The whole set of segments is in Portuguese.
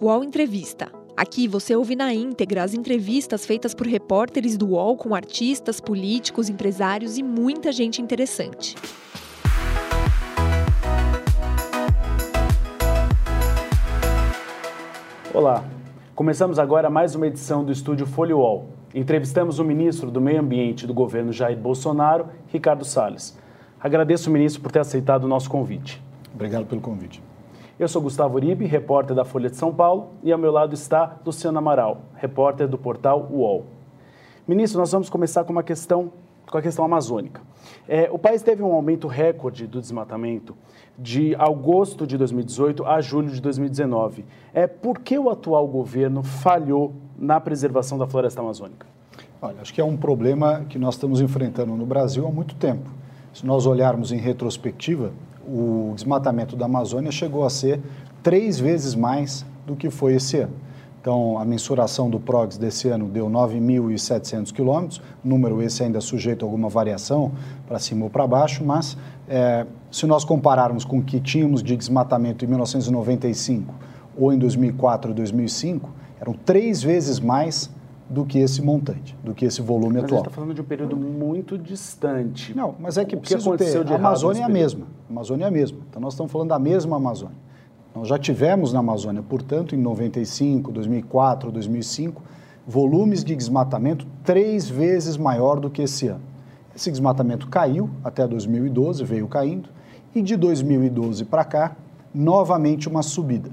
UOL Entrevista. Aqui você ouve na íntegra as entrevistas feitas por repórteres do UOL com artistas, políticos, empresários e muita gente interessante. Olá, começamos agora mais uma edição do Estúdio Folha UOL. Entrevistamos o ministro do Meio Ambiente do governo Jair Bolsonaro, Ricardo Salles. Agradeço o ministro por ter aceitado o nosso convite. Obrigado pelo convite. Eu sou Gustavo Uribe, repórter da Folha de São Paulo, e ao meu lado está Luciano Amaral, repórter do portal UOL. Ministro, nós vamos começar com uma questão, com a questão amazônica. É, o país teve um aumento recorde do desmatamento de agosto de 2018 a julho de 2019. É, por que o atual governo falhou na preservação da floresta amazônica? Olha, acho que é um problema que nós estamos enfrentando no Brasil há muito tempo. Se nós olharmos em retrospectiva, o desmatamento da Amazônia chegou a ser três vezes mais do que foi esse ano. Então, a mensuração do PROGS desse ano deu 9.700 quilômetros, número esse ainda sujeito a alguma variação para cima ou para baixo, mas é, se nós compararmos com o que tínhamos de desmatamento em 1995 ou em 2004 e 2005, eram três vezes mais do que esse montante, do que esse volume mas atual. Mas está falando de um período muito distante. Não, mas é que o que ter. a Amazônia é a mesma. A Amazônia é a mesma. Então nós estamos falando da mesma Amazônia. Nós já tivemos na Amazônia, portanto, em 95, 2004, 2005, volumes de desmatamento três vezes maior do que esse ano. Esse desmatamento caiu até 2012, veio caindo, e de 2012 para cá, novamente uma subida.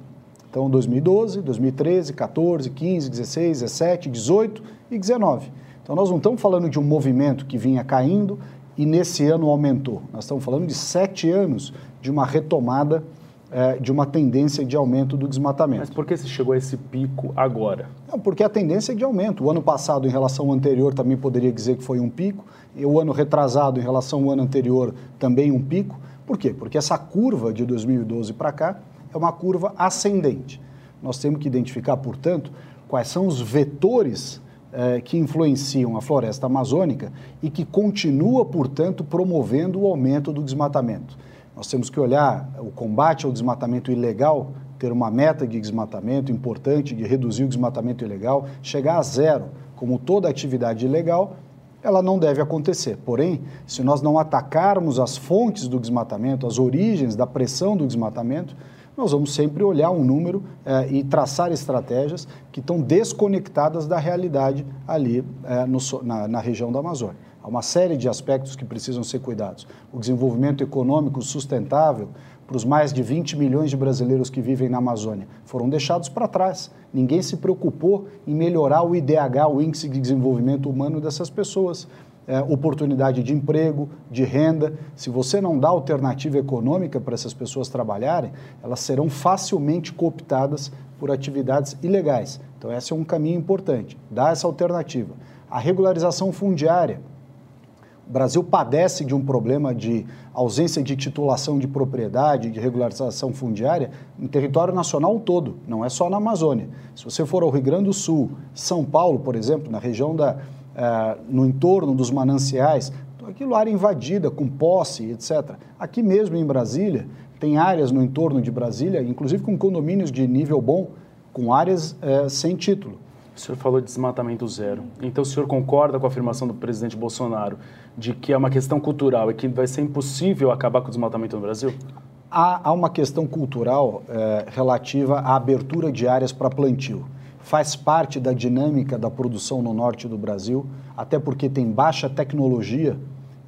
Então, 2012, 2013, 14, 15, 16, 17, 18 e 19. Então, nós não estamos falando de um movimento que vinha caindo e nesse ano aumentou. Nós estamos falando de sete anos de uma retomada, é, de uma tendência de aumento do desmatamento. Mas por que se chegou a esse pico agora? Não, porque a tendência é de aumento. O ano passado, em relação ao anterior, também poderia dizer que foi um pico. E o ano retrasado, em relação ao ano anterior, também um pico. Por quê? Porque essa curva de 2012 para cá é uma curva ascendente. Nós temos que identificar, portanto, quais são os vetores eh, que influenciam a floresta amazônica e que continua, portanto, promovendo o aumento do desmatamento. Nós temos que olhar o combate ao desmatamento ilegal, ter uma meta de desmatamento importante, de reduzir o desmatamento ilegal, chegar a zero, como toda atividade ilegal, ela não deve acontecer. Porém, se nós não atacarmos as fontes do desmatamento, as origens da pressão do desmatamento, nós vamos sempre olhar um número eh, e traçar estratégias que estão desconectadas da realidade ali eh, no, na, na região da Amazônia. Há uma série de aspectos que precisam ser cuidados. O desenvolvimento econômico sustentável para os mais de 20 milhões de brasileiros que vivem na Amazônia foram deixados para trás. Ninguém se preocupou em melhorar o IDH, o Índice de Desenvolvimento Humano dessas pessoas é, oportunidade de emprego, de renda. Se você não dá alternativa econômica para essas pessoas trabalharem, elas serão facilmente cooptadas por atividades ilegais. Então, esse é um caminho importante, dar essa alternativa. A regularização fundiária. O Brasil padece de um problema de ausência de titulação de propriedade, de regularização fundiária, em território nacional todo, não é só na Amazônia. Se você for ao Rio Grande do Sul, São Paulo, por exemplo, na região da, é, no entorno dos mananciais, aquilo área invadida, com posse, etc. Aqui mesmo em Brasília, tem áreas no entorno de Brasília, inclusive com condomínios de nível bom, com áreas é, sem título. O senhor falou de desmatamento zero. Então, o senhor concorda com a afirmação do presidente Bolsonaro de que é uma questão cultural e que vai ser impossível acabar com o desmatamento no Brasil? Há, há uma questão cultural é, relativa à abertura de áreas para plantio faz parte da dinâmica da produção no norte do Brasil, até porque tem baixa tecnologia,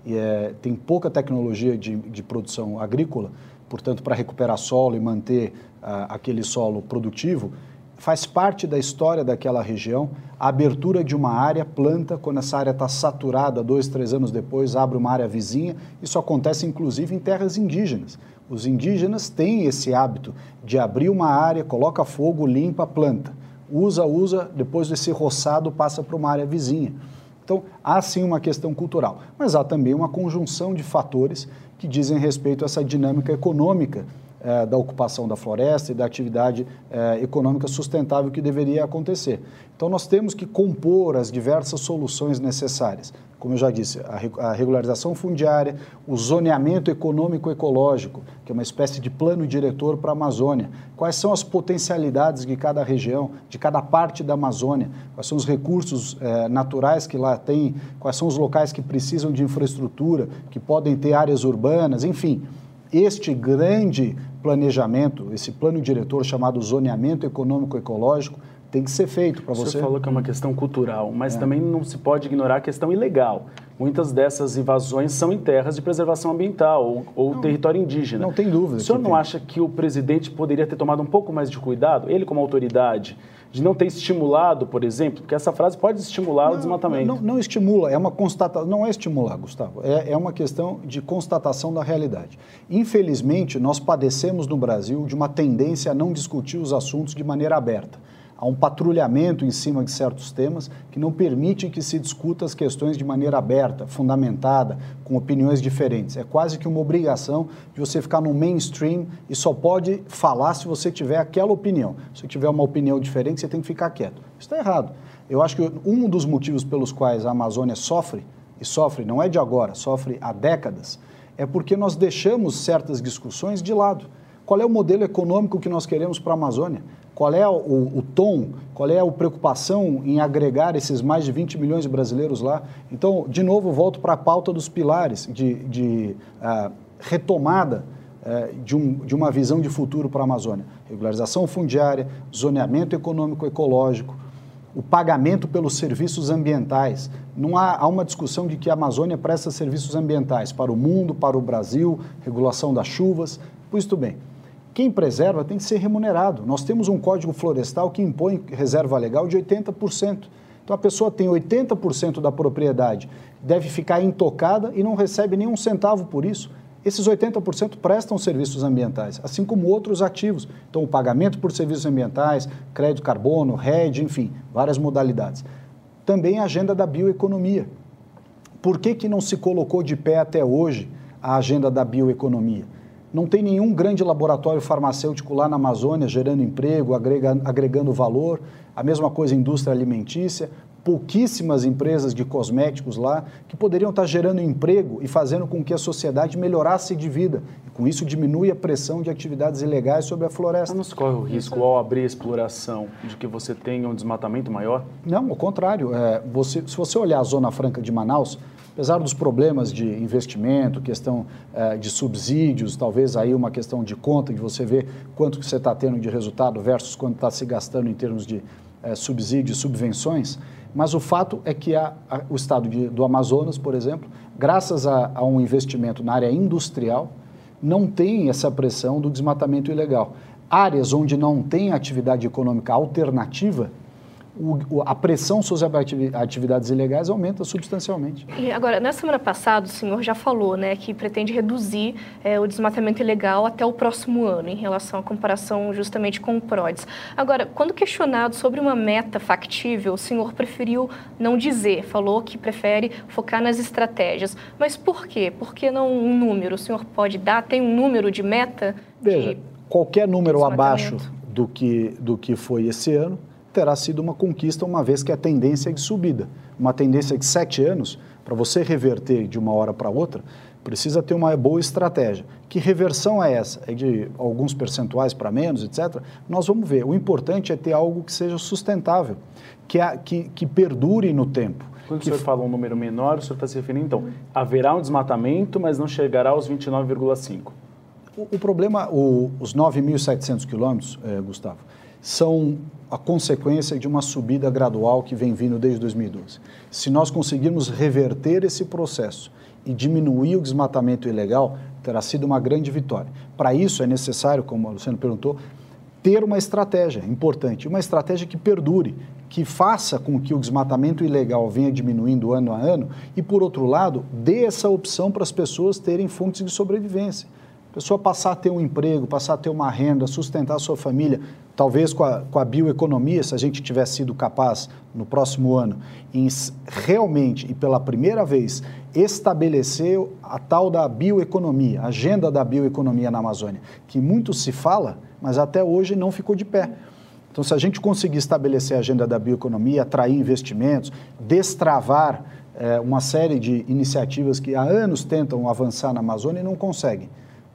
é, tem pouca tecnologia de, de produção agrícola, portanto, para recuperar solo e manter uh, aquele solo produtivo, faz parte da história daquela região a abertura de uma área, planta, quando essa área está saturada, dois, três anos depois, abre uma área vizinha. Isso acontece inclusive em terras indígenas. Os indígenas têm esse hábito de abrir uma área, coloca fogo, limpa, planta usa, usa, depois desse roçado passa para uma área vizinha. Então, há sim uma questão cultural, mas há também uma conjunção de fatores que dizem respeito a essa dinâmica econômica eh, da ocupação da floresta e da atividade eh, econômica sustentável que deveria acontecer. Então, nós temos que compor as diversas soluções necessárias. Como eu já disse, a regularização fundiária, o zoneamento econômico-ecológico, que é uma espécie de plano diretor para a Amazônia. Quais são as potencialidades de cada região, de cada parte da Amazônia? Quais são os recursos eh, naturais que lá tem? Quais são os locais que precisam de infraestrutura, que podem ter áreas urbanas? Enfim, este grande planejamento, esse plano diretor chamado zoneamento econômico-ecológico, tem que ser feito para você. Você falou que é uma questão cultural, mas é. também não se pode ignorar a questão ilegal. Muitas dessas invasões são em terras de preservação ambiental ou, ou não, território indígena. Não tem dúvida. O senhor não tem. acha que o presidente poderia ter tomado um pouco mais de cuidado, ele como autoridade, de não ter estimulado, por exemplo, porque essa frase pode estimular não, o desmatamento. Não, não, estimula, é uma constatação, não é estimular, Gustavo, é, é uma questão de constatação da realidade. Infelizmente, nós padecemos no Brasil de uma tendência a não discutir os assuntos de maneira aberta há um patrulhamento em cima de certos temas que não permite que se discuta as questões de maneira aberta, fundamentada, com opiniões diferentes. É quase que uma obrigação de você ficar no mainstream e só pode falar se você tiver aquela opinião. Se tiver uma opinião diferente, você tem que ficar quieto. Isso está errado. Eu acho que um dos motivos pelos quais a Amazônia sofre, e sofre não é de agora, sofre há décadas, é porque nós deixamos certas discussões de lado. Qual é o modelo econômico que nós queremos para a Amazônia? Qual é o, o, tom, qual é a preocupação em agregar esses mais de 20 milhões de brasileiros lá? Então, de novo, volto para a pauta dos pilares de, de uh, retomada uh, de, um, de uma visão de futuro para a Amazônia. Regularização fundiária, zoneamento econômico-ecológico, o pagamento pelos serviços ambientais. Não há, há, uma discussão de que a Amazônia presta serviços ambientais para o mundo, para o Brasil, regulação das chuvas. Pois tudo bem. Quem preserva tem que ser remunerado. Nós temos um código florestal que impõe reserva legal de 80%. Então a pessoa tem 80% da propriedade, deve ficar intocada e não recebe nenhum centavo por isso. Esses 80% prestam serviços ambientais, assim como outros ativos. Então, o pagamento por serviços ambientais, crédito carbono, RED, enfim, várias modalidades. Também a agenda da bioeconomia. Por que, que não se colocou de pé até hoje a agenda da bioeconomia? Não tem nenhum grande laboratório farmacêutico lá na Amazônia gerando emprego, agregando, agregando valor. A mesma coisa indústria alimentícia. Pouquíssimas empresas de cosméticos lá que poderiam estar gerando emprego e fazendo com que a sociedade melhorasse de vida. E com isso diminui a pressão de atividades ilegais sobre a floresta. Não se corre o risco ao abrir a exploração de que você tenha um desmatamento maior? Não, ao contrário. É, você, se você olhar a Zona Franca de Manaus, apesar dos problemas de investimento, questão eh, de subsídios, talvez aí uma questão de conta, de você ver quanto que você está tendo de resultado versus quanto está se gastando em termos de eh, subsídios, subvenções, mas o fato é que a, a, o estado de, do Amazonas, por exemplo, graças a, a um investimento na área industrial, não tem essa pressão do desmatamento ilegal. Áreas onde não tem atividade econômica alternativa, o, a pressão sobre atividades ilegais aumenta substancialmente. E agora, na semana passada, o senhor já falou né, que pretende reduzir é, o desmatamento ilegal até o próximo ano, em relação à comparação justamente com o PRODES. Agora, quando questionado sobre uma meta factível, o senhor preferiu não dizer, falou que prefere focar nas estratégias. Mas por quê? Por que não um número? O senhor pode dar? Tem um número de meta? Veja, de qualquer número abaixo do que, do que foi esse ano terá sido uma conquista, uma vez que a tendência é de subida. Uma tendência de sete anos, para você reverter de uma hora para outra, precisa ter uma boa estratégia. Que reversão é essa? É de alguns percentuais para menos, etc. Nós vamos ver. O importante é ter algo que seja sustentável, que, é, que, que perdure no tempo. Quando que... o senhor fala um número menor, o senhor está se referindo, então, haverá um desmatamento, mas não chegará aos 29,5%. O, o problema, o, os 9.700 quilômetros, eh, Gustavo, são a consequência de uma subida gradual que vem vindo desde 2012. Se nós conseguirmos reverter esse processo e diminuir o desmatamento ilegal, terá sido uma grande vitória. Para isso é necessário, como a Luciano perguntou, ter uma estratégia importante, uma estratégia que perdure, que faça com que o desmatamento ilegal venha diminuindo ano a ano e, por outro lado, dê essa opção para as pessoas terem fontes de sobrevivência. Pessoa passar a ter um emprego, passar a ter uma renda, sustentar a sua família, talvez com a, com a bioeconomia, se a gente tivesse sido capaz no próximo ano, em realmente e pela primeira vez estabelecer a tal da bioeconomia, a agenda da bioeconomia na Amazônia, que muito se fala, mas até hoje não ficou de pé. Então, se a gente conseguir estabelecer a agenda da bioeconomia, atrair investimentos, destravar é, uma série de iniciativas que há anos tentam avançar na Amazônia e não conseguem,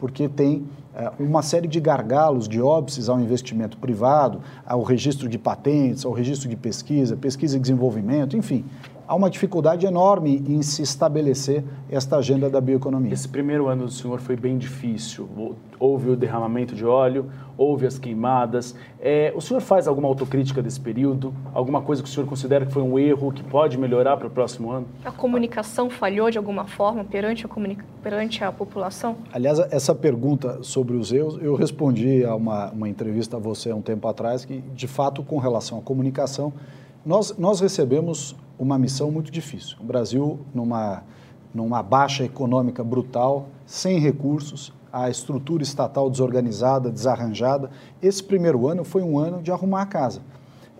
porque tem é, uma série de gargalos, de óbices ao investimento privado, ao registro de patentes, ao registro de pesquisa, pesquisa e desenvolvimento, enfim há uma dificuldade enorme em se estabelecer esta agenda da bioeconomia. Esse primeiro ano do senhor foi bem difícil. Houve o derramamento de óleo, houve as queimadas. É, o senhor faz alguma autocrítica desse período? Alguma coisa que o senhor considera que foi um erro, que pode melhorar para o próximo ano? A comunicação falhou de alguma forma perante a, perante a população? Aliás, essa pergunta sobre os erros, eu respondi a uma, uma entrevista a você há um tempo atrás, que de fato, com relação à comunicação, nós, nós recebemos uma missão muito difícil. O Brasil, numa, numa baixa econômica brutal, sem recursos, a estrutura estatal desorganizada, desarranjada. Esse primeiro ano foi um ano de arrumar a casa,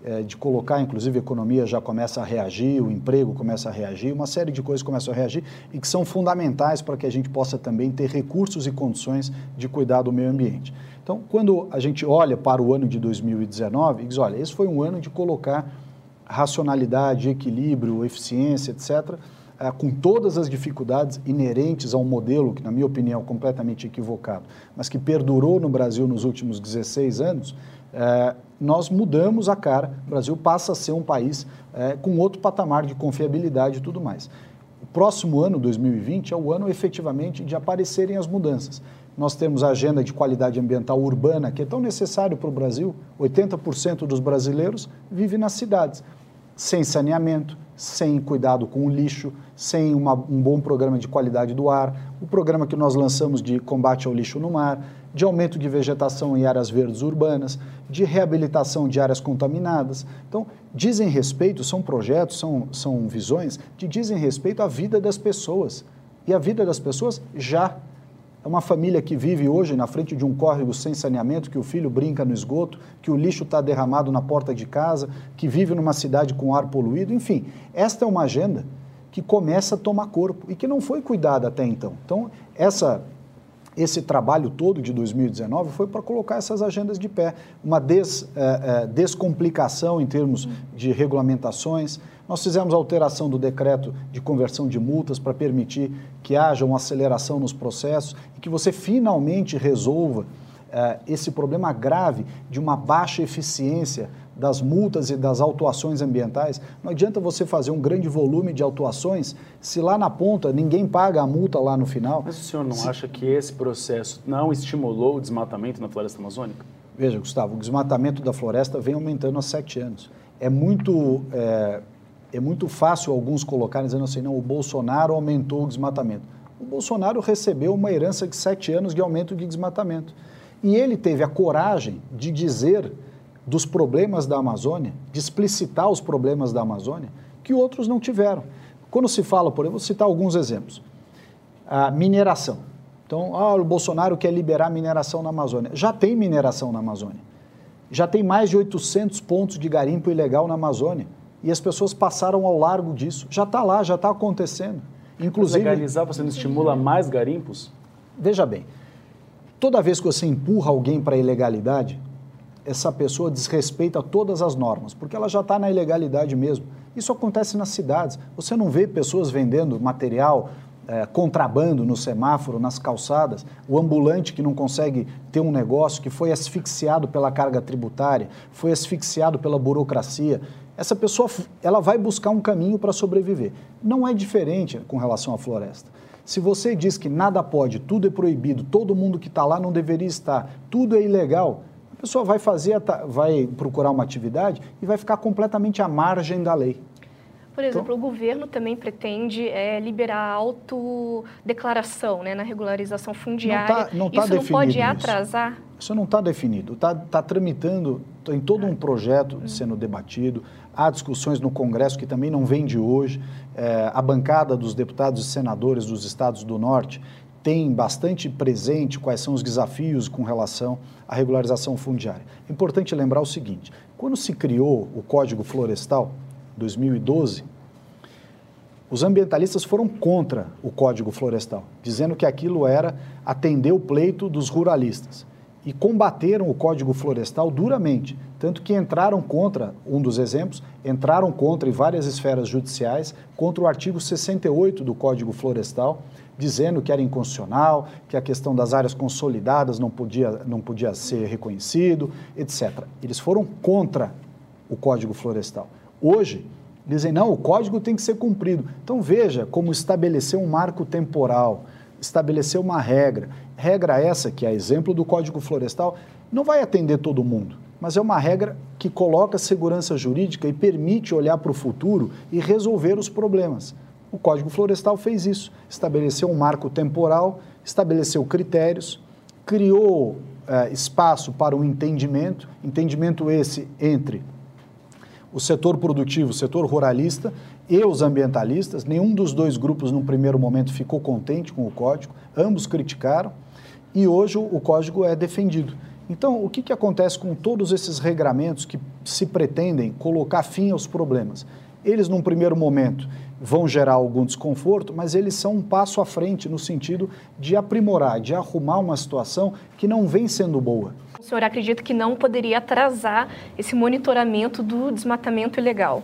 é, de colocar, inclusive, a economia já começa a reagir, o emprego começa a reagir, uma série de coisas começam a reagir e que são fundamentais para que a gente possa também ter recursos e condições de cuidar do meio ambiente. Então, quando a gente olha para o ano de 2019, diz, olha, esse foi um ano de colocar racionalidade, equilíbrio, eficiência, etc., eh, com todas as dificuldades inerentes a um modelo que, na minha opinião, é completamente equivocado, mas que perdurou no Brasil nos últimos 16 anos, eh, nós mudamos a cara. O Brasil passa a ser um país eh, com outro patamar de confiabilidade e tudo mais. O próximo ano, 2020, é o ano efetivamente de aparecerem as mudanças. Nós temos a agenda de qualidade ambiental urbana, que é tão necessário para o Brasil. 80% dos brasileiros vivem nas cidades sem saneamento, sem cuidado com o lixo, sem uma, um bom programa de qualidade do ar, o programa que nós lançamos de combate ao lixo no mar, de aumento de vegetação em áreas verdes urbanas, de reabilitação de áreas contaminadas. Então, dizem respeito, são projetos, são, são visões que dizem respeito à vida das pessoas. E a vida das pessoas já é uma família que vive hoje na frente de um córrego sem saneamento, que o filho brinca no esgoto, que o lixo está derramado na porta de casa, que vive numa cidade com ar poluído. Enfim, esta é uma agenda que começa a tomar corpo e que não foi cuidada até então. Então, essa, esse trabalho todo de 2019 foi para colocar essas agendas de pé, uma des, é, é, descomplicação em termos de regulamentações, nós fizemos alteração do decreto de conversão de multas para permitir que haja uma aceleração nos processos e que você finalmente resolva eh, esse problema grave de uma baixa eficiência das multas e das autuações ambientais. Não adianta você fazer um grande volume de autuações se lá na ponta ninguém paga a multa lá no final. Mas o senhor não se... acha que esse processo não estimulou o desmatamento na floresta amazônica? Veja, Gustavo, o desmatamento da floresta vem aumentando há sete anos. É muito é, é muito fácil alguns colocarem dizendo assim, não, o Bolsonaro aumentou o desmatamento. O Bolsonaro recebeu uma herança de sete anos de aumento de desmatamento. E ele teve a coragem de dizer dos problemas da Amazônia, de explicitar os problemas da Amazônia, que outros não tiveram. Quando se fala, por exemplo, vou citar alguns exemplos. A mineração. Então, ah, o Bolsonaro quer liberar mineração na Amazônia. Já tem mineração na Amazônia. Já tem mais de 800 pontos de garimpo ilegal na Amazônia e as pessoas passaram ao largo disso. Já está lá, já está acontecendo. Inclusive, Mas legalizar você não estimula mais garimpos? Veja bem, toda vez que você empurra alguém para a ilegalidade, essa pessoa desrespeita todas as normas, porque ela já está na ilegalidade mesmo. Isso acontece nas cidades. Você não vê pessoas vendendo material, é, contrabando no semáforo, nas calçadas, o ambulante que não consegue ter um negócio, que foi asfixiado pela carga tributária, foi asfixiado pela burocracia essa pessoa ela vai buscar um caminho para sobreviver. Não é diferente com relação à floresta. Se você diz que nada pode, tudo é proibido, todo mundo que está lá não deveria estar, tudo é ilegal, pessoa vai fazer, vai procurar uma atividade e vai ficar completamente à margem da lei. Por exemplo, então, o governo também pretende é, liberar a autodeclaração né, na regularização fundiária. Não tá, não tá isso não pode atrasar? Isso, isso não está definido. Está tá tramitando, tem todo um projeto sendo debatido. Há discussões no Congresso que também não vem de hoje. É, a bancada dos deputados e senadores dos estados do Norte tem bastante presente quais são os desafios com relação à regularização fundiária. É importante lembrar o seguinte: quando se criou o Código Florestal, 2012, os ambientalistas foram contra o Código Florestal, dizendo que aquilo era atender o pleito dos ruralistas. E combateram o Código Florestal duramente, tanto que entraram contra, um dos exemplos, entraram contra em várias esferas judiciais, contra o artigo 68 do Código Florestal, dizendo que era inconstitucional, que a questão das áreas consolidadas não podia, não podia ser reconhecido, etc. Eles foram contra o Código Florestal. Hoje, dizem, não, o código tem que ser cumprido. Então veja como estabelecer um marco temporal, estabelecer uma regra. Regra essa, que é exemplo do Código Florestal, não vai atender todo mundo, mas é uma regra que coloca segurança jurídica e permite olhar para o futuro e resolver os problemas. O Código Florestal fez isso, estabeleceu um marco temporal, estabeleceu critérios, criou eh, espaço para um entendimento, entendimento esse entre o setor produtivo, o setor ruralista e os ambientalistas. Nenhum dos dois grupos, num primeiro momento, ficou contente com o código, ambos criticaram e hoje o código é defendido. Então, o que, que acontece com todos esses regramentos que se pretendem colocar fim aos problemas? Eles, num primeiro momento, vão gerar algum desconforto, mas eles são um passo à frente no sentido de aprimorar, de arrumar uma situação que não vem sendo boa. O senhor acredita que não poderia atrasar esse monitoramento do desmatamento ilegal?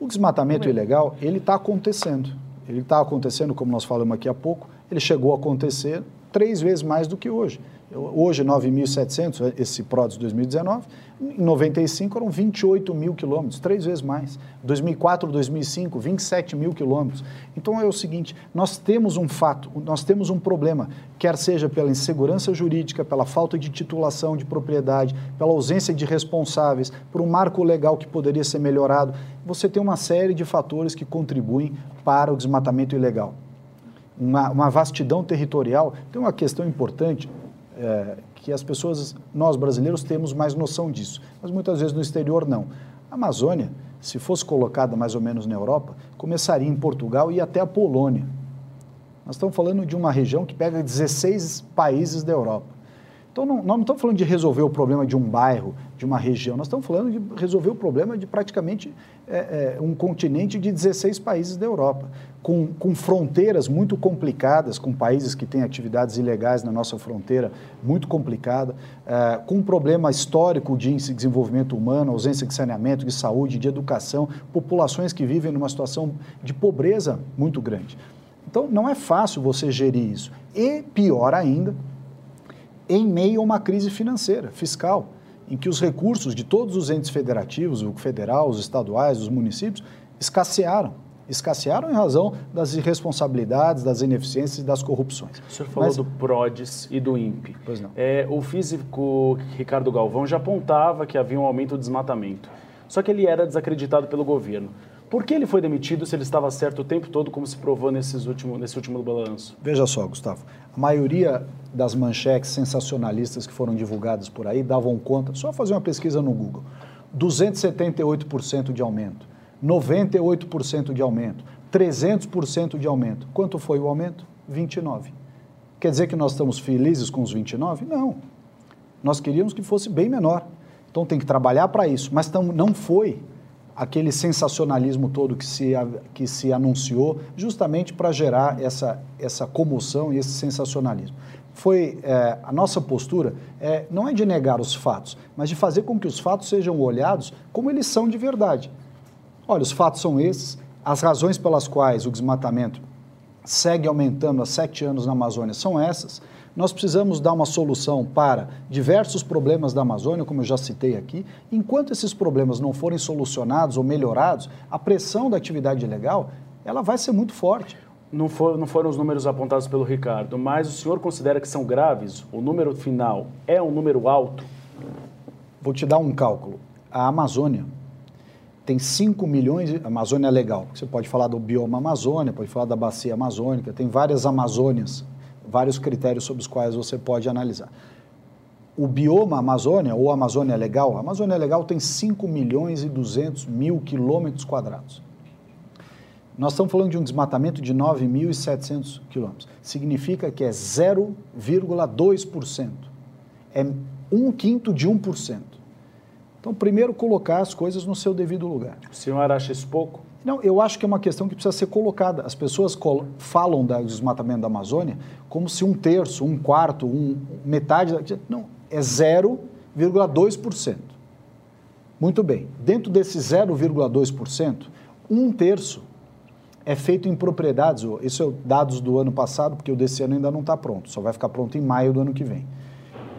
O desmatamento ilegal, ele está acontecendo. Ele está acontecendo, como nós falamos aqui há pouco, ele chegou a acontecer três vezes mais do que hoje. Hoje, 9.700, esse PRODES 2019, em 95 eram 28 mil quilômetros, três vezes mais. 2004, 2005, 27 mil quilômetros. Então é o seguinte, nós temos um fato, nós temos um problema, quer seja pela insegurança jurídica, pela falta de titulação de propriedade, pela ausência de responsáveis, por um marco legal que poderia ser melhorado. Você tem uma série de fatores que contribuem para o desmatamento ilegal. Uma, uma vastidão territorial, tem uma questão importante, é, que as pessoas, nós brasileiros, temos mais noção disso, mas muitas vezes no exterior não. A Amazônia, se fosse colocada mais ou menos na Europa, começaria em Portugal e até a Polônia. Nós estamos falando de uma região que pega 16 países da Europa. Então, não, não estamos falando de resolver o problema de um bairro, de uma região, nós estamos falando de resolver o problema de praticamente é, é, um continente de 16 países da Europa, com, com fronteiras muito complicadas, com países que têm atividades ilegais na nossa fronteira muito complicada, é, com um problema histórico de desenvolvimento humano, ausência de saneamento, de saúde, de educação, populações que vivem numa situação de pobreza muito grande. Então, não é fácil você gerir isso. E, pior ainda, em meio a uma crise financeira, fiscal, em que os recursos de todos os entes federativos, o federal, os estaduais, os municípios, escassearam. Escassearam em razão das irresponsabilidades, das ineficiências e das corrupções. O senhor falou Mas... do PRODES e do INPE. Pois não. É, o físico Ricardo Galvão já apontava que havia um aumento do desmatamento. Só que ele era desacreditado pelo governo. Por que ele foi demitido se ele estava certo o tempo todo, como se provou nesses último, nesse último balanço? Veja só, Gustavo. A maioria das manchetes sensacionalistas que foram divulgadas por aí davam conta, só fazer uma pesquisa no Google, 278% de aumento, 98% de aumento, 300% de aumento. Quanto foi o aumento? 29. Quer dizer que nós estamos felizes com os 29? Não. Nós queríamos que fosse bem menor. Então tem que trabalhar para isso, mas não foi aquele sensacionalismo todo que se, que se anunciou, justamente para gerar essa, essa comoção e esse sensacionalismo. Foi é, a nossa postura é, não é de negar os fatos, mas de fazer com que os fatos sejam olhados como eles são de verdade. Olha, os fatos são esses, as razões pelas quais o desmatamento segue aumentando há sete anos na Amazônia são essas nós precisamos dar uma solução para diversos problemas da Amazônia, como eu já citei aqui. Enquanto esses problemas não forem solucionados ou melhorados, a pressão da atividade ilegal ela vai ser muito forte. Não, for, não foram os números apontados pelo Ricardo, mas o senhor considera que são graves? O número final é um número alto? Vou te dar um cálculo. A Amazônia tem 5 milhões, de, Amazônia é legal, você pode falar do bioma Amazônia, pode falar da bacia amazônica, tem várias Amazônias vários critérios sobre os quais você pode analisar. O bioma Amazônia, ou Amazônia Legal, a Amazônia Legal tem 5 milhões e 200 mil quilômetros quadrados. nós estamos falando de um desmatamento de 9.700 quilômetros. Significa que é 0,2%. É um quinto de 1%. Então, primeiro, colocar as coisas no seu devido lugar. O senhor acha isso pouco? Não, eu acho que é uma questão que precisa ser colocada. As pessoas falam do desmatamento da Amazônia como se um terço, um quarto, um, metade. Não, é 0,2%. Muito bem. Dentro desse 0,2%, um terço é feito em propriedades. Isso é dados do ano passado, porque o desse ano ainda não está pronto. Só vai ficar pronto em maio do ano que vem.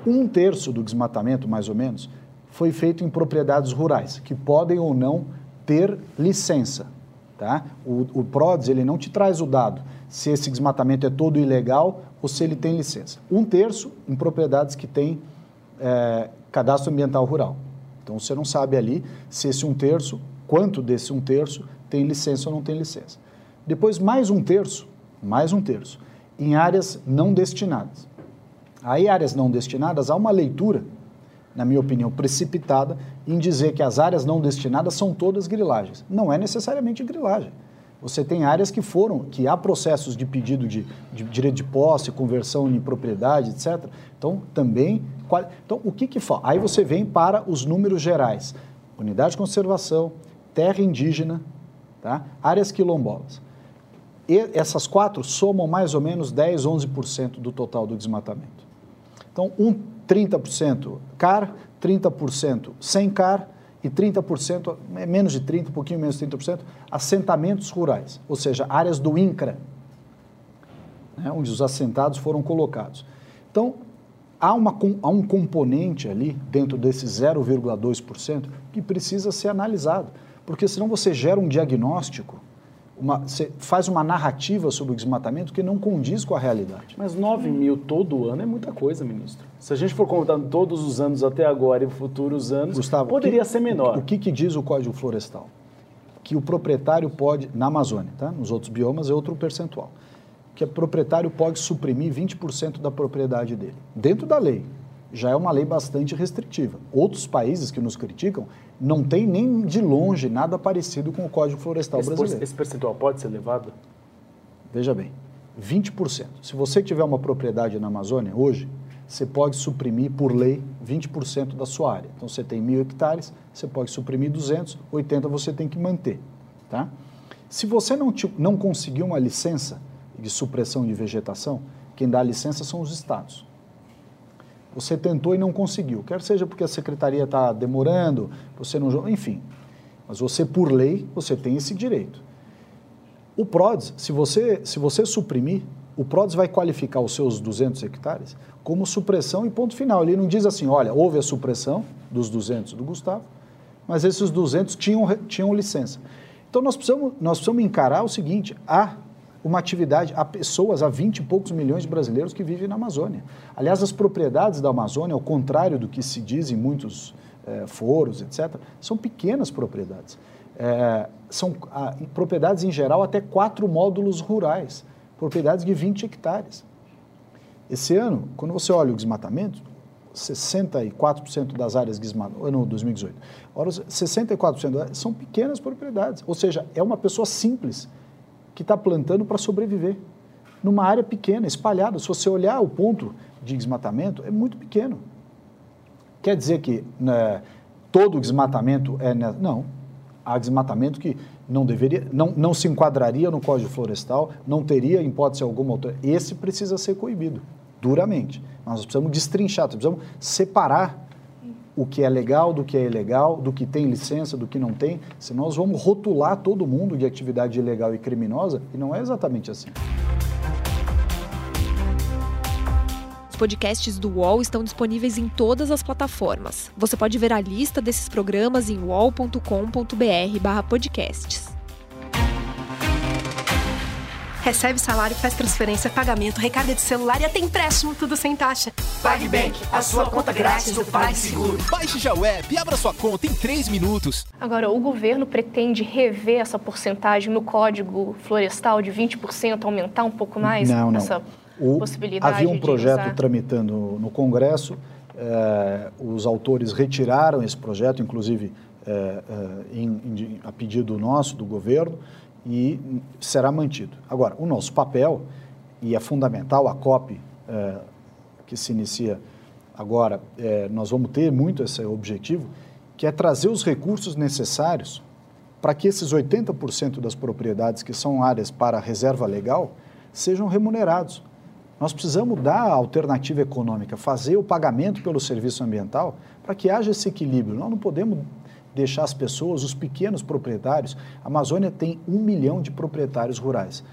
Um terço do desmatamento, mais ou menos, foi feito em propriedades rurais, que podem ou não ter licença. Tá? O, o PRODES ele não te traz o dado se esse desmatamento é todo ilegal ou se ele tem licença. Um terço em propriedades que têm é, cadastro ambiental rural. Então você não sabe ali se esse um terço, quanto desse um terço tem licença ou não tem licença. Depois mais um terço, mais um terço, em áreas não destinadas. Aí áreas não destinadas, há uma leitura na minha opinião, precipitada em dizer que as áreas não destinadas são todas grilagens. Não é necessariamente grilagem. Você tem áreas que foram, que há processos de pedido de, de direito de posse, conversão em propriedade, etc. Então, também. Então, o que que fala? Aí você vem para os números gerais: unidade de conservação, terra indígena, tá? áreas quilombolas. E essas quatro somam mais ou menos 10, 11% do total do desmatamento. Então, um 30% CAR, 30% sem CAR e 30%, é menos de 30%, um pouquinho menos de 30%, assentamentos rurais, ou seja, áreas do INCRA, né, onde os assentados foram colocados. Então, há, uma, há um componente ali, dentro desse 0,2%, que precisa ser analisado, porque senão você gera um diagnóstico uma, você faz uma narrativa sobre o desmatamento que não condiz com a realidade. Mas 9 mil todo ano é muita coisa, ministro. Se a gente for contando todos os anos até agora e futuros anos, Gustavo, poderia que, ser menor. O que, que diz o Código Florestal? Que o proprietário pode, na Amazônia, tá? nos outros biomas é outro percentual, que o proprietário pode suprimir 20% da propriedade dele, dentro da lei já é uma lei bastante restritiva. Outros países que nos criticam não têm nem de longe nada parecido com o Código Florestal esse brasileiro. Esse percentual pode ser elevado? Veja bem, 20%. Se você tiver uma propriedade na Amazônia hoje, você pode suprimir por lei 20% da sua área. Então você tem mil hectares, você pode suprimir 200, 80 você tem que manter. Tá? Se você não, te, não conseguir uma licença de supressão de vegetação, quem dá a licença são os estados. Você tentou e não conseguiu. Quer seja porque a secretaria está demorando, você não. Enfim. Mas você, por lei, você tem esse direito. O PRODES, se você, se você suprimir, o PRODES vai qualificar os seus 200 hectares como supressão e ponto final. Ele não diz assim, olha, houve a supressão dos 200 do Gustavo, mas esses 200 tinham, tinham licença. Então nós precisamos, nós precisamos encarar o seguinte, há uma atividade a pessoas, a 20 e poucos milhões de brasileiros que vivem na Amazônia. Aliás, as propriedades da Amazônia, ao contrário do que se diz em muitos é, foros, etc., são pequenas propriedades. É, são a, propriedades, em geral, até quatro módulos rurais, propriedades de 20 hectares. Esse ano, quando você olha o desmatamento, 64% das áreas desmatadas, ano 2018, 64% são pequenas propriedades, ou seja, é uma pessoa simples que está plantando para sobreviver. Numa área pequena, espalhada. Se você olhar o ponto de desmatamento, é muito pequeno. Quer dizer que né, todo desmatamento é. Não. Há desmatamento que não deveria, não, não se enquadraria no Código Florestal, não teria, hipótese alguma. Esse precisa ser coibido, duramente. Nós precisamos destrinchar, precisamos separar o que é legal do que é ilegal, do que tem licença, do que não tem, senão nós vamos rotular todo mundo de atividade ilegal e criminosa, e não é exatamente assim. Podcasts do UOL estão disponíveis em todas as plataformas. Você pode ver a lista desses programas em uol.com.br/podcasts. Recebe salário, faz transferência, pagamento, recarga de celular e até empréstimo, tudo sem taxa. PagBank, a sua conta grátis do PagSeguro. Baixe já o app e abra sua conta em 3 minutos. Agora, o governo pretende rever essa porcentagem no código florestal de 20%, aumentar um pouco mais não, não. essa o, possibilidade Havia um projeto usar... tramitando no Congresso, eh, os autores retiraram esse projeto, inclusive eh, eh, em, em, a pedido nosso, do governo, e será mantido. Agora, o nosso papel, e é fundamental, a COP, que se inicia agora, nós vamos ter muito esse objetivo, que é trazer os recursos necessários para que esses 80% das propriedades que são áreas para reserva legal sejam remunerados. Nós precisamos dar a alternativa econômica, fazer o pagamento pelo serviço ambiental para que haja esse equilíbrio. Nós não podemos deixar as pessoas, os pequenos proprietários. A Amazônia tem um milhão de proprietários rurais.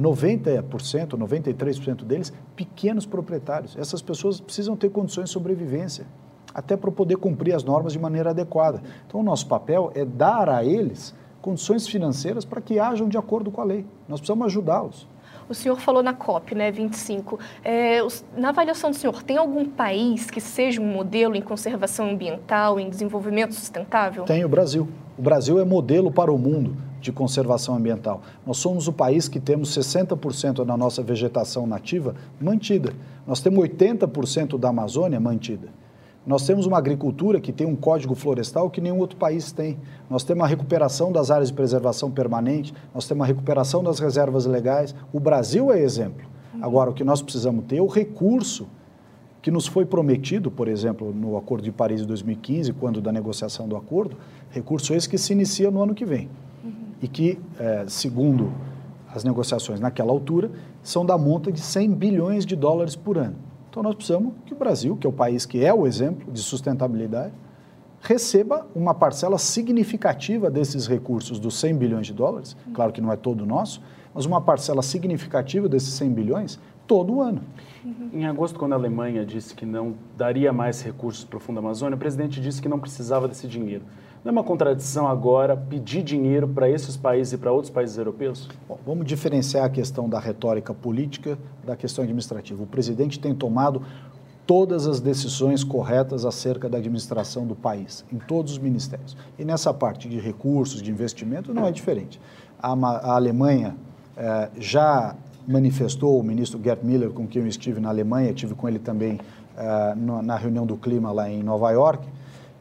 90%, 93% deles, pequenos proprietários. Essas pessoas precisam ter condições de sobrevivência, até para poder cumprir as normas de maneira adequada. Então, o nosso papel é dar a eles condições financeiras para que hajam de acordo com a lei. Nós precisamos ajudá-los. O senhor falou na COP, né, 25. É, os, na avaliação do senhor, tem algum país que seja um modelo em conservação ambiental, em desenvolvimento sustentável? Tem o Brasil. O Brasil é modelo para o mundo de conservação ambiental. Nós somos o país que temos 60% da nossa vegetação nativa mantida. Nós temos 80% da Amazônia mantida. Nós temos uma agricultura que tem um código florestal que nenhum outro país tem. Nós temos a recuperação das áreas de preservação permanente, nós temos a recuperação das reservas legais. O Brasil é exemplo. Agora, o que nós precisamos ter é o recurso que nos foi prometido, por exemplo, no Acordo de Paris de 2015, quando da negociação do acordo, recurso esse que se inicia no ano que vem. Uhum. E que, é, segundo as negociações naquela altura, são da monta de 100 bilhões de dólares por ano. Então nós precisamos que o Brasil, que é o país que é o exemplo de sustentabilidade, receba uma parcela significativa desses recursos dos 100 bilhões de dólares, claro que não é todo nosso, mas uma parcela significativa desses 100 bilhões todo ano. Uhum. Em agosto, quando a Alemanha disse que não daria mais recursos para o Fundo Amazônia, o presidente disse que não precisava desse dinheiro. Não é uma contradição agora pedir dinheiro para esses países e para outros países europeus? Bom, vamos diferenciar a questão da retórica política da questão administrativa. O presidente tem tomado todas as decisões corretas acerca da administração do país, em todos os ministérios. E nessa parte de recursos, de investimento, não é diferente. A, a Alemanha eh, já manifestou, o ministro Gerd Miller, com quem eu estive na Alemanha, estive com ele também eh, na reunião do clima lá em Nova York,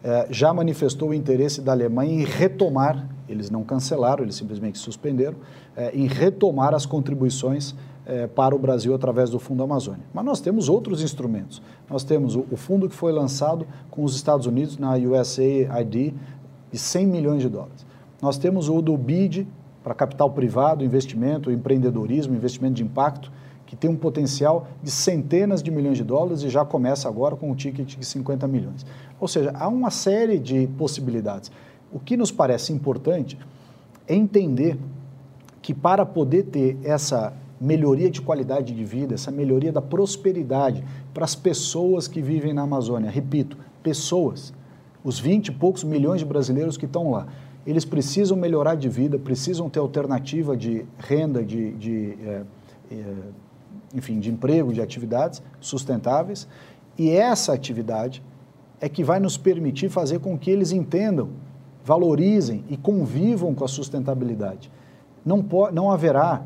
é, já manifestou o interesse da Alemanha em retomar, eles não cancelaram, eles simplesmente suspenderam, é, em retomar as contribuições é, para o Brasil através do Fundo Amazônia. Mas nós temos outros instrumentos. Nós temos o, o fundo que foi lançado com os Estados Unidos na USAID de 100 milhões de dólares. Nós temos o do BID para capital privado, investimento, empreendedorismo, investimento de impacto, que tem um potencial de centenas de milhões de dólares e já começa agora com um ticket de 50 milhões. Ou seja, há uma série de possibilidades. O que nos parece importante é entender que para poder ter essa melhoria de qualidade de vida, essa melhoria da prosperidade para as pessoas que vivem na Amazônia, repito, pessoas, os 20 e poucos milhões de brasileiros que estão lá, eles precisam melhorar de vida, precisam ter alternativa de renda, de, de é, é, enfim, de emprego, de atividades sustentáveis, e essa atividade é que vai nos permitir fazer com que eles entendam, valorizem e convivam com a sustentabilidade. Não, não haverá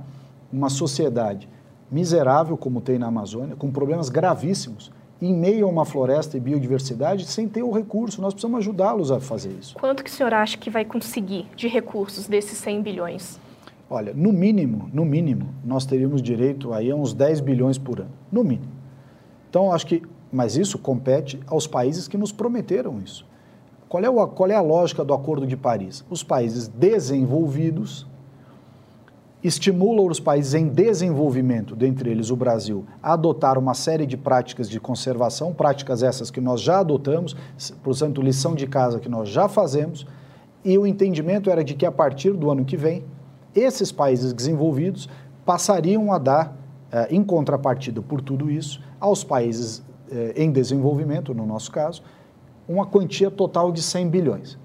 uma sociedade miserável, como tem na Amazônia, com problemas gravíssimos, em meio a uma floresta e biodiversidade, sem ter o recurso. Nós precisamos ajudá-los a fazer isso. Quanto que o senhor acha que vai conseguir de recursos desses 100 bilhões? Olha, no mínimo, no mínimo, nós teríamos direito aí a uns 10 bilhões por ano, no mínimo. Então, acho que, mas isso compete aos países que nos prometeram isso. Qual é, o, qual é a lógica do Acordo de Paris? Os países desenvolvidos estimulam os países em desenvolvimento, dentre eles o Brasil, a adotar uma série de práticas de conservação, práticas essas que nós já adotamos, portanto, lição de casa que nós já fazemos, e o entendimento era de que a partir do ano que vem, esses países desenvolvidos passariam a dar, eh, em contrapartida por tudo isso, aos países eh, em desenvolvimento, no nosso caso, uma quantia total de 100 bilhões.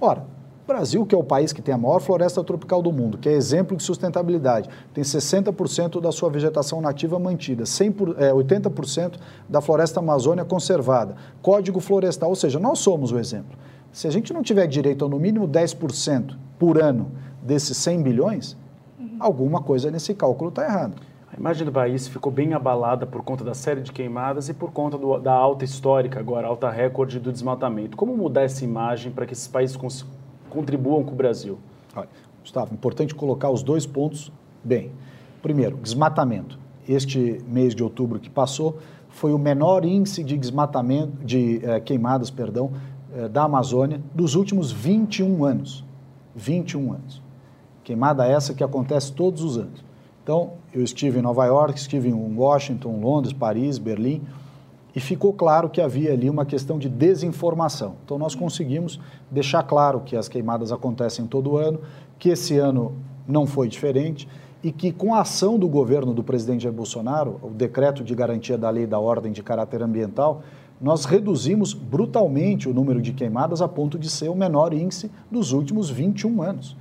Ora, Brasil, que é o país que tem a maior floresta tropical do mundo, que é exemplo de sustentabilidade, tem 60% da sua vegetação nativa mantida, 100 por, é, 80% da floresta amazônia conservada, código florestal, ou seja, nós somos o exemplo. Se a gente não tiver direito a no mínimo 10% por ano desses 100 bilhões, uhum. alguma coisa nesse cálculo está errada. A imagem do país ficou bem abalada por conta da série de queimadas e por conta do, da alta histórica, agora alta recorde do desmatamento. Como mudar essa imagem para que esses países contribuam com o Brasil? Olha, Gustavo, importante colocar os dois pontos bem. Primeiro, desmatamento. Este mês de outubro que passou foi o menor índice de desmatamento, de eh, queimadas, perdão, eh, da Amazônia dos últimos 21 anos. 21 anos. Queimada essa que acontece todos os anos. Então, eu estive em Nova York, estive em Washington, Londres, Paris, Berlim, e ficou claro que havia ali uma questão de desinformação. Então, nós conseguimos deixar claro que as queimadas acontecem todo ano, que esse ano não foi diferente e que, com a ação do governo do presidente Jair Bolsonaro, o decreto de garantia da lei da ordem de caráter ambiental, nós reduzimos brutalmente o número de queimadas a ponto de ser o menor índice dos últimos 21 anos.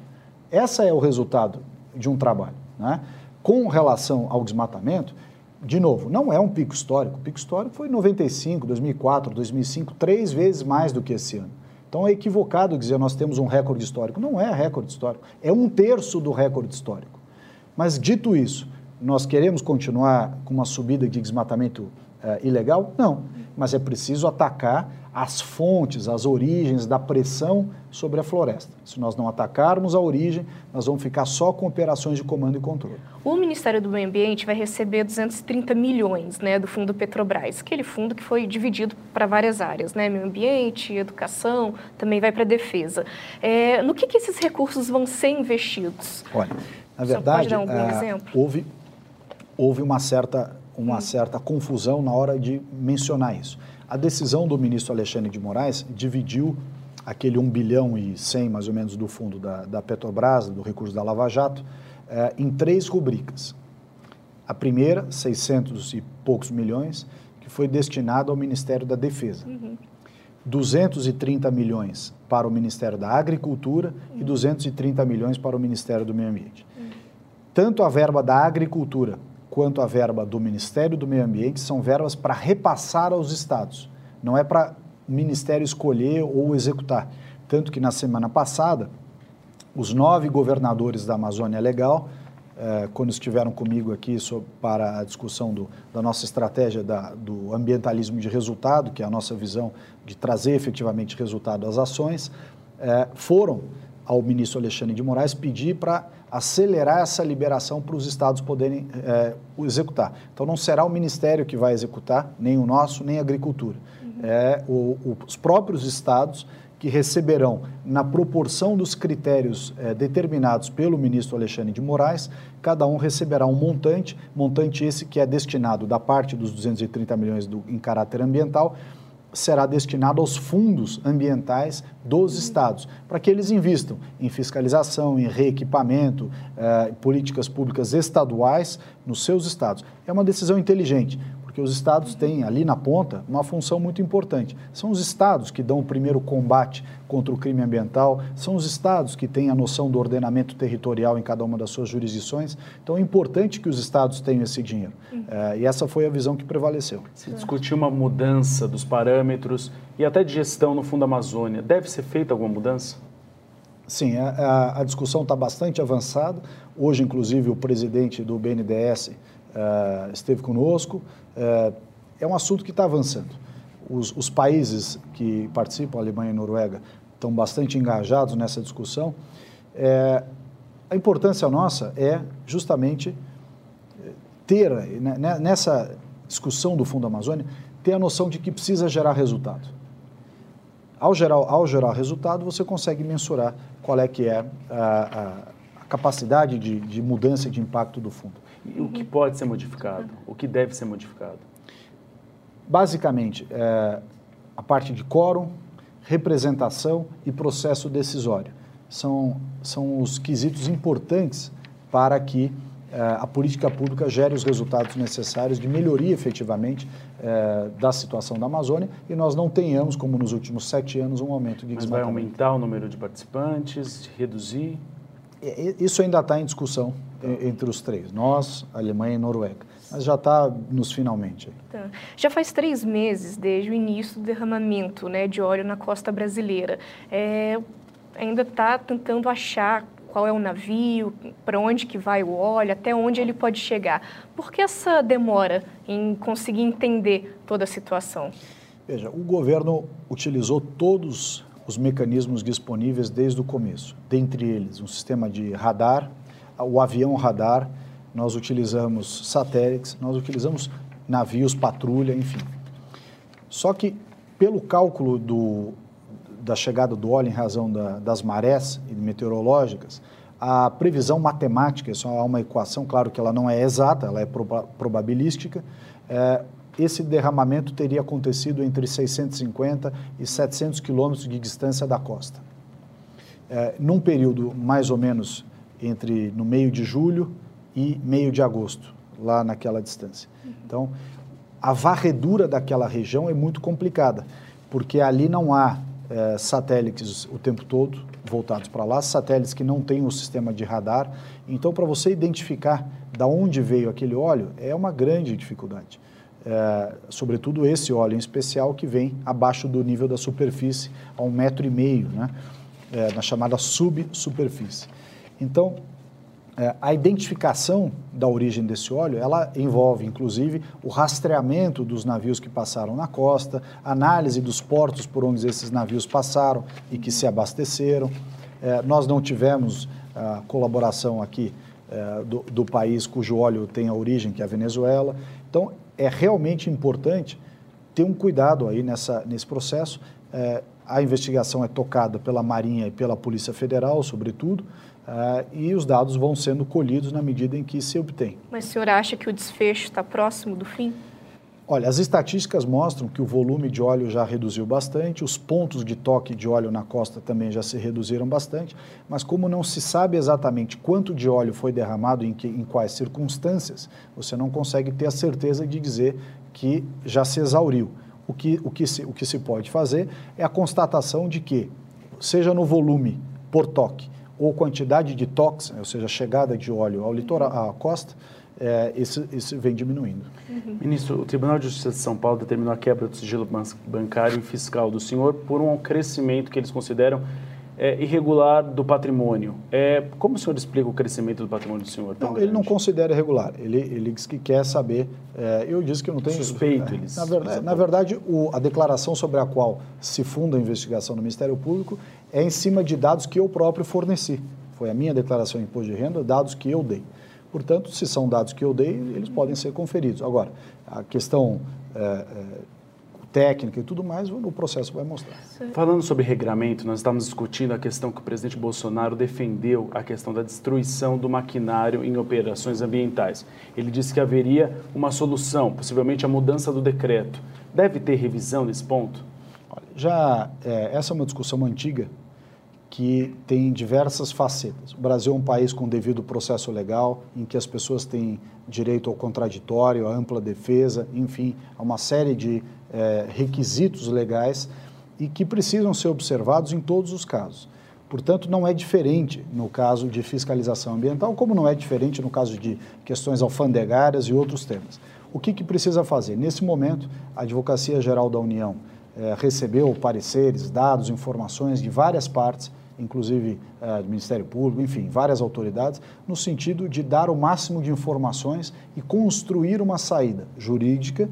Esse é o resultado de um trabalho. Né? Com relação ao desmatamento, de novo, não é um pico histórico. O pico histórico foi em 95, 2004, 2005, três vezes mais do que esse ano. Então é equivocado dizer nós temos um recorde histórico. Não é recorde histórico, é um terço do recorde histórico. Mas dito isso, nós queremos continuar com uma subida de desmatamento é, ilegal? Não. Mas é preciso atacar as fontes, as origens da pressão sobre a floresta. Se nós não atacarmos a origem, nós vamos ficar só com operações de comando e controle. O Ministério do Meio Ambiente vai receber 230 milhões né, do fundo Petrobras, aquele fundo que foi dividido para várias áreas, né, meio ambiente, educação, também vai para a defesa. É, no que, que, esses recursos vão ser investidos? Olha, na verdade, pode dar algum exemplo? Houve, houve uma certa uma certa confusão na hora de mencionar isso. A decisão do ministro Alexandre de Moraes dividiu aquele 1 bilhão e 100 mais ou menos do fundo da, da Petrobras, do recurso da Lava Jato, eh, em três rubricas. A primeira, 600 e poucos milhões, que foi destinado ao Ministério da Defesa. Uhum. 230 milhões para o Ministério da Agricultura uhum. e 230 milhões para o Ministério do Meio Ambiente. Uhum. Tanto a verba da agricultura quanto a verba do Ministério do Meio Ambiente são verbas para repassar aos estados, não é para o Ministério escolher ou executar. Tanto que na semana passada, os nove governadores da Amazônia Legal, eh, quando estiveram comigo aqui sobre, para a discussão do, da nossa estratégia da, do ambientalismo de resultado, que é a nossa visão de trazer efetivamente resultado às ações, eh, foram ao ministro Alexandre de Moraes pedir para acelerar essa liberação para os estados poderem é, executar. Então, não será o Ministério que vai executar, nem o nosso, nem a Agricultura. Uhum. É o, o, os próprios estados que receberão, na proporção dos critérios é, determinados pelo ministro Alexandre de Moraes, cada um receberá um montante, montante esse que é destinado da parte dos 230 milhões do, em caráter ambiental, será destinado aos fundos ambientais dos estados, para que eles invistam em fiscalização, em reequipamento, eh, políticas públicas estaduais nos seus estados. É uma decisão inteligente, porque os estados têm ali na ponta uma função muito importante. São os estados que dão o primeiro combate contra o crime ambiental, são os estados que têm a noção do ordenamento territorial em cada uma das suas jurisdições. Então é importante que os estados tenham esse dinheiro. Uhum. É, e essa foi a visão que prevaleceu. Se discutiu uma mudança dos parâmetros e até de gestão no Fundo Amazônia. Deve ser feita alguma mudança? Sim, a, a discussão está bastante avançada. Hoje, inclusive, o presidente do BNDES uh, esteve conosco. Uh, é um assunto que está avançando. Os, os, países que participam, Alemanha e Noruega, estão bastante engajados nessa discussão. É, a importância nossa é justamente ter, né, né, nessa discussão do Fundo Amazônia, ter a noção de que precisa gerar resultado. Ao gerar, ao gerar resultado, você consegue mensurar qual é que é a, a, a capacidade de, de mudança de impacto do fundo. O que pode ser modificado? O que deve ser modificado? Basicamente, é, a parte de quórum, representação e processo decisório. São, são os quesitos importantes para que é, a política pública gere os resultados necessários de melhoria efetivamente é, da situação da Amazônia e nós não tenhamos, como nos últimos sete anos, um aumento de Mas vai aumentar o número de participantes, reduzir? Isso ainda está em discussão entre os três, nós, Alemanha e Noruega. Mas já está nos finalmente. Tá. Já faz três meses desde o início do derramamento né, de óleo na costa brasileira. É, ainda está tentando achar qual é o navio, para onde que vai o óleo, até onde ele pode chegar. Por que essa demora em conseguir entender toda a situação? Veja, o governo utilizou todos os mecanismos disponíveis desde o começo. Dentre eles, um sistema de radar, o avião radar, nós utilizamos satélites, nós utilizamos navios patrulha, enfim. Só que, pelo cálculo do, da chegada do óleo em razão da, das marés meteorológicas, a previsão matemática, isso é uma equação, claro que ela não é exata, ela é proba probabilística, é, esse derramamento teria acontecido entre 650 e 700 quilômetros de distância da costa. É, num período mais ou menos entre no meio de julho e meio de agosto, lá naquela distância. Então, a varredura daquela região é muito complicada, porque ali não há é, satélites o tempo todo voltados para lá, satélites que não têm o sistema de radar. Então, para você identificar da onde veio aquele óleo, é uma grande dificuldade. É, sobretudo esse óleo em especial que vem abaixo do nível da superfície, a um metro e meio, né? É, na chamada subsuperfície. Então, é, a identificação da origem desse óleo, ela envolve, inclusive, o rastreamento dos navios que passaram na costa, análise dos portos por onde esses navios passaram e que se abasteceram. É, nós não tivemos a colaboração aqui é, do, do, país cujo óleo tem a origem, que é a Venezuela. Então, é realmente importante ter um cuidado aí nessa, nesse processo. É, a investigação é tocada pela Marinha e pela Polícia Federal, sobretudo, Uh, e os dados vão sendo colhidos na medida em que se obtém. Mas o senhor acha que o desfecho está próximo do fim? Olha, as estatísticas mostram que o volume de óleo já reduziu bastante, os pontos de toque de óleo na costa também já se reduziram bastante, mas como não se sabe exatamente quanto de óleo foi derramado em, que, em quais circunstâncias, você não consegue ter a certeza de dizer que já se exauriu. O que, o que, se, o que se pode fazer é a constatação de que, seja no volume por toque, ou quantidade de tox, ou seja, chegada de óleo ao litoral, à costa, é, isso, isso vem diminuindo. Uhum. Ministro, o Tribunal de Justiça de São Paulo determinou a quebra do sigilo bancário e fiscal do senhor por um crescimento que eles consideram é, irregular do patrimônio. É, como o senhor explica o crescimento do patrimônio do senhor? Não, ele não considera irregular. Ele, ele diz que quer saber. É, eu disse que eu não tenho. Suspeito, é, eles. Na verdade, na verdade o, a declaração sobre a qual se funda a investigação do Ministério Público é em cima de dados que eu próprio forneci. Foi a minha declaração de imposto de renda, dados que eu dei. Portanto, se são dados que eu dei, eles podem ser conferidos. Agora, a questão é, é, técnica e tudo mais, o processo vai mostrar. Falando sobre regramento, nós estamos discutindo a questão que o presidente Bolsonaro defendeu, a questão da destruição do maquinário em operações ambientais. Ele disse que haveria uma solução, possivelmente a mudança do decreto. Deve ter revisão nesse ponto? Já é, essa é uma discussão antiga que tem diversas facetas. O Brasil é um país com devido processo legal, em que as pessoas têm direito ao contraditório, à ampla defesa, enfim, a uma série de é, requisitos legais e que precisam ser observados em todos os casos. Portanto, não é diferente no caso de fiscalização ambiental, como não é diferente no caso de questões alfandegárias e outros temas. O que, que precisa fazer? Nesse momento, a Advocacia Geral da União é, recebeu pareceres, dados, informações de várias partes, inclusive é, do Ministério Público, enfim, várias autoridades, no sentido de dar o máximo de informações e construir uma saída jurídica,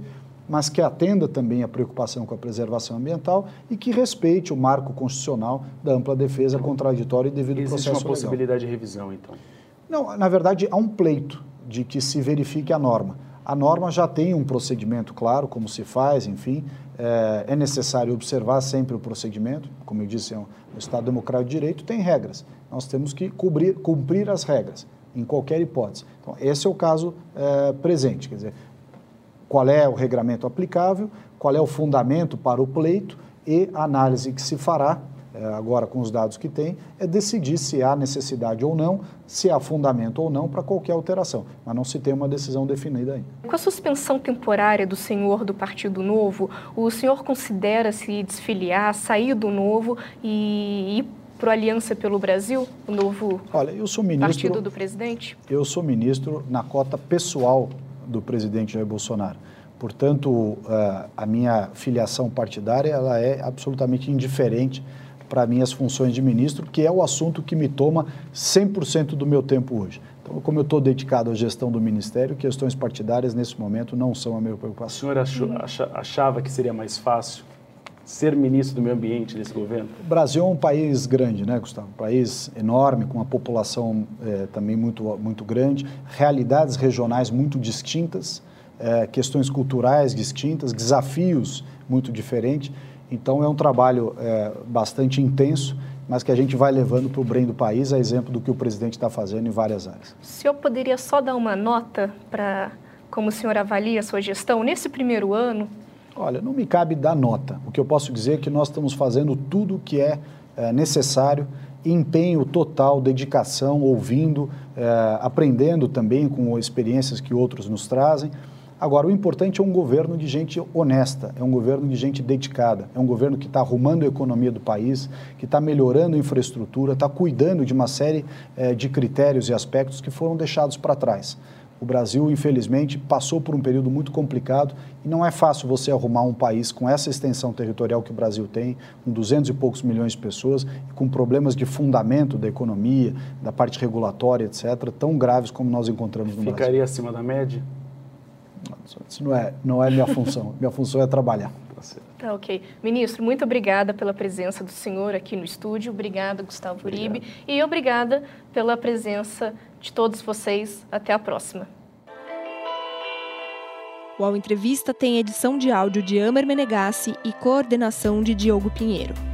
mas que atenda também a preocupação com a preservação ambiental e que respeite o marco constitucional da ampla defesa contraditória e devido Existe processo Existe uma possibilidade legal. de revisão, então? Não, na verdade, há um pleito de que se verifique a norma. A norma já tem um procedimento claro, como se faz, enfim, é, é, necessário observar sempre o procedimento, como eu disse, é um, o Estado Democrático de Direito tem regras. Nós temos que cobrir, cumprir as regras, em qualquer hipótese. Então, esse é o caso é, presente, quer dizer, qual é o regramento aplicável, qual é o fundamento para o pleito e a análise que se fará agora com os dados que tem, é decidir se há necessidade ou não, se há fundamento ou não para qualquer alteração, mas não se tem uma decisão definida ainda. Com a suspensão temporária do senhor do Partido Novo, o senhor considera se desfiliar, sair do Novo e ir para a Aliança pelo Brasil, o novo Olha, eu sou ministro, partido do presidente? Eu sou ministro na cota pessoal do presidente Jair Bolsonaro. Portanto, eh, a minha filiação partidária ela é absolutamente indiferente para minhas funções de ministro, que é o assunto que me toma 100% do meu tempo hoje. Então, como eu estou dedicado à gestão do Ministério, questões partidárias nesse momento não são a minha preocupação. O senhor achou, acha, achava que seria mais fácil ser ministro do meio ambiente desse governo? O Brasil é um país grande, né, Gustavo? Um país enorme, com uma população é, também muito, muito grande, realidades regionais muito distintas, é, questões culturais distintas, desafios muito diferentes. Então, é um trabalho é, bastante intenso, mas que a gente vai levando para o bem do país, a exemplo do que o presidente está fazendo em várias áreas. O senhor poderia só dar uma nota para como o senhor avalia a sua gestão nesse primeiro ano? Olha, não me cabe dar nota. O que eu posso dizer é que nós estamos fazendo tudo o que é, é necessário, empenho total, dedicação, ouvindo, é, aprendendo também com experiências que outros nos trazem. Agora, o importante é um governo de gente honesta, é um governo de gente dedicada, é um governo que está arrumando a economia do país, que está melhorando a infraestrutura, está cuidando de uma série é, de critérios e aspectos que foram deixados para trás. O Brasil, infelizmente, passou por um período muito complicado e não é fácil você arrumar um país com essa extensão territorial que o Brasil tem, com 200 e poucos milhões de pessoas, com problemas de fundamento da economia, da parte regulatória, etc., tão graves como nós encontramos no Ficaria Brasil. Ficaria acima da média? Isso não é, não é minha função. minha função é trabalhar. Tá, ok. Ministro, muito obrigada pela presença do senhor aqui no estúdio. Obrigada, Gustavo Uribe. E obrigada pela presença de todos vocês. Até a próxima. O Ao Entrevista tem edição de áudio de Amer Menegassi e coordenação de Diogo Pinheiro.